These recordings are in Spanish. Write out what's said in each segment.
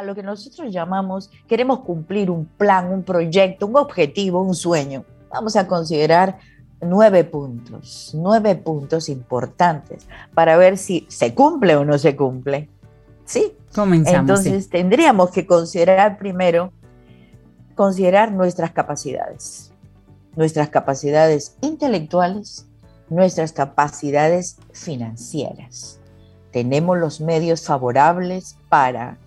a lo que nosotros llamamos, queremos cumplir un plan, un proyecto, un objetivo, un sueño. Vamos a considerar nueve puntos, nueve puntos importantes para ver si se cumple o no se cumple. ¿Sí? Comenzamos. Entonces tendríamos que considerar primero, considerar nuestras capacidades, nuestras capacidades intelectuales, nuestras capacidades financieras. Tenemos los medios favorables para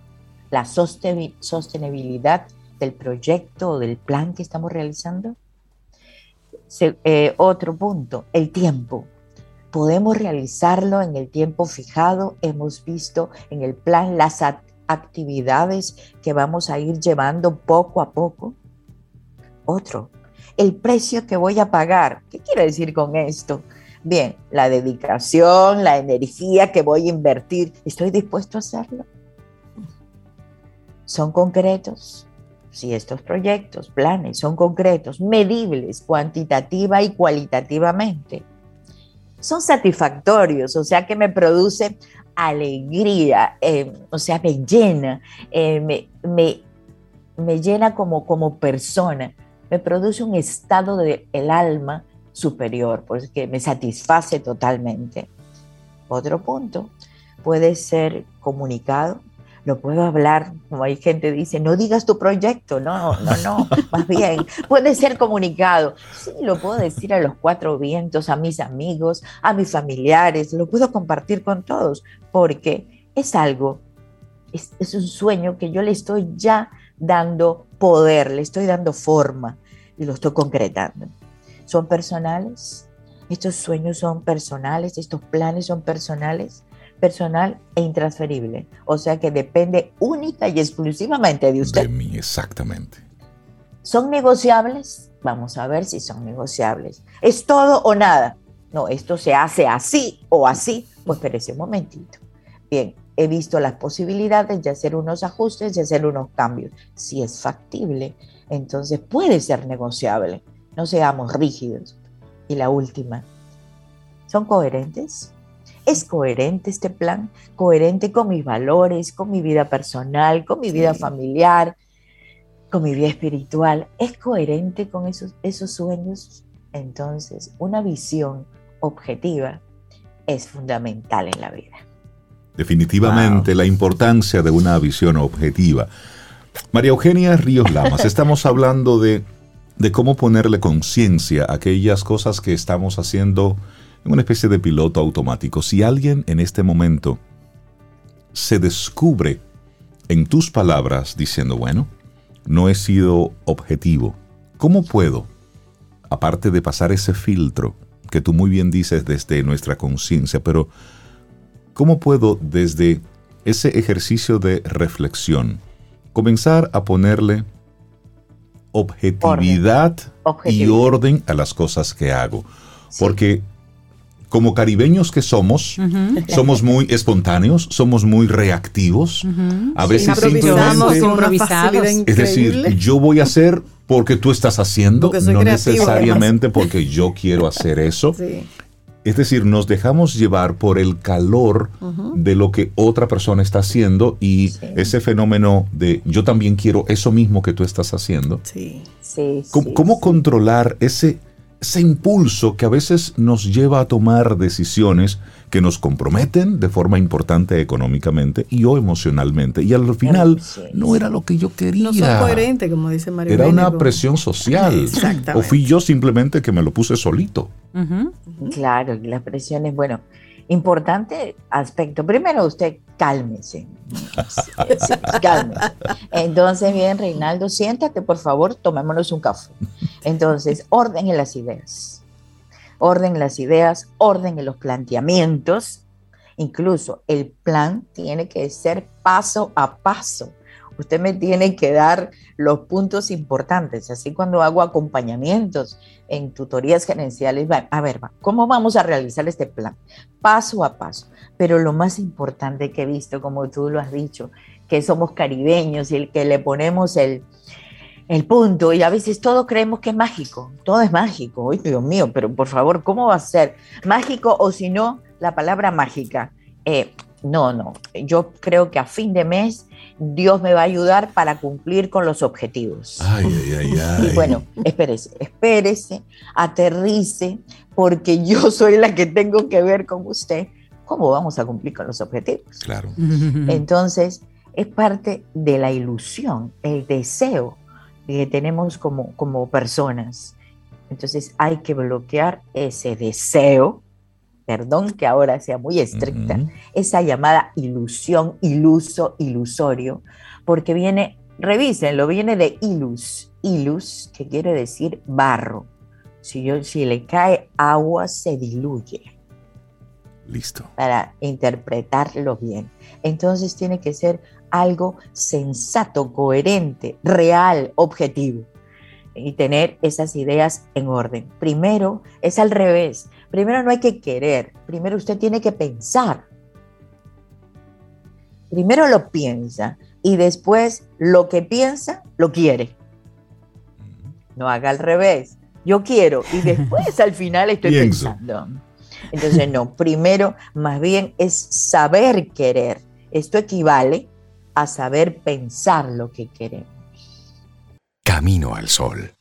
la sostenibilidad del proyecto o del plan que estamos realizando. Eh, otro punto, el tiempo. Podemos realizarlo en el tiempo fijado. Hemos visto en el plan las actividades que vamos a ir llevando poco a poco. Otro, el precio que voy a pagar. ¿Qué quiere decir con esto? Bien, la dedicación, la energía que voy a invertir, ¿estoy dispuesto a hacerlo? ¿Son concretos? Si estos proyectos, planes son concretos, medibles, cuantitativa y cualitativamente, son satisfactorios, o sea que me produce alegría, eh, o sea, me llena, eh, me, me, llena como, como persona, me produce un estado del alma superior, porque me satisface totalmente. Otro punto puede ser comunicado, lo puedo hablar, como hay gente dice, no digas tu proyecto, no, no, no, más bien, puede ser comunicado. Sí, lo puedo decir a los cuatro vientos, a mis amigos, a mis familiares, lo puedo compartir con todos, porque es algo, es, es un sueño que yo le estoy ya dando poder, le estoy dando forma y lo estoy concretando. Son personales, estos sueños son personales, estos planes son personales, personal e intransferible. O sea que depende única y exclusivamente de usted. De mí, exactamente. ¿Son negociables? Vamos a ver si son negociables. ¿Es todo o nada? No, esto se hace así o así. Pues espérese un momentito. Bien, he visto las posibilidades de hacer unos ajustes, de hacer unos cambios. Si es factible, entonces puede ser negociable no seamos rígidos. Y la última, ¿son coherentes? ¿Es coherente este plan? ¿Coherente con mis valores, con mi vida personal, con mi vida familiar, con mi vida espiritual? ¿Es coherente con esos, esos sueños? Entonces, una visión objetiva es fundamental en la vida. Definitivamente la importancia de una visión objetiva. María Eugenia Ríos Lamas, estamos hablando de de cómo ponerle conciencia a aquellas cosas que estamos haciendo en una especie de piloto automático. Si alguien en este momento se descubre en tus palabras diciendo, bueno, no he sido objetivo, ¿cómo puedo, aparte de pasar ese filtro que tú muy bien dices desde nuestra conciencia, pero ¿cómo puedo desde ese ejercicio de reflexión comenzar a ponerle objetividad, y orden a las cosas que hago. Porque como caribeños que somos, somos muy espontáneos, somos muy reactivos. A veces simplemente Es decir, yo voy a hacer porque tú estás haciendo, no necesariamente porque yo quiero hacer eso. Es decir, nos dejamos llevar por el calor de lo que otra persona está haciendo y ese fenómeno de yo también quiero eso mismo que tú estás haciendo. Sí. ¿Cómo, controlar ese, ese impulso que a veces nos lleva a tomar decisiones que nos comprometen de forma importante económicamente y o emocionalmente. Y al final no era lo que yo quería. No son coherente, como dice María. Era una presión social. O fui yo simplemente que me lo puse solito. Claro, las presiones, bueno, importante aspecto. Primero usted cálmese. cálmese. Entonces, bien, Reinaldo, siéntate, por favor, tomémonos un café. Entonces, orden en las ideas orden las ideas, orden en los planteamientos. Incluso el plan tiene que ser paso a paso. Usted me tiene que dar los puntos importantes. Así cuando hago acompañamientos en tutorías gerenciales, a ver, ¿cómo vamos a realizar este plan? Paso a paso. Pero lo más importante que he visto, como tú lo has dicho, que somos caribeños y el que le ponemos el, el punto, y a veces todos creemos que es mágico, todo es mágico, uy Dios mío, pero por favor, ¿cómo va a ser mágico o si no, la palabra mágica? Eh, no, no. Yo creo que a fin de mes Dios me va a ayudar para cumplir con los objetivos. Ay, ay, ay, ay. Y bueno, espérese, espérese, aterrice, porque yo soy la que tengo que ver con usted cómo vamos a cumplir con los objetivos. Claro. Entonces, es parte de la ilusión, el deseo que tenemos como, como personas. Entonces, hay que bloquear ese deseo perdón que ahora sea muy estricta, esa llamada ilusión, iluso, ilusorio, porque viene, revísenlo, viene de ilus, ilus, que quiere decir barro. Si, yo, si le cae agua, se diluye. Listo. Para interpretarlo bien. Entonces tiene que ser algo sensato, coherente, real, objetivo. Y tener esas ideas en orden. Primero es al revés Primero no hay que querer, primero usted tiene que pensar. Primero lo piensa y después lo que piensa lo quiere. No haga al revés. Yo quiero y después al final estoy pensando. Entonces no, primero más bien es saber querer. Esto equivale a saber pensar lo que queremos. Camino al sol.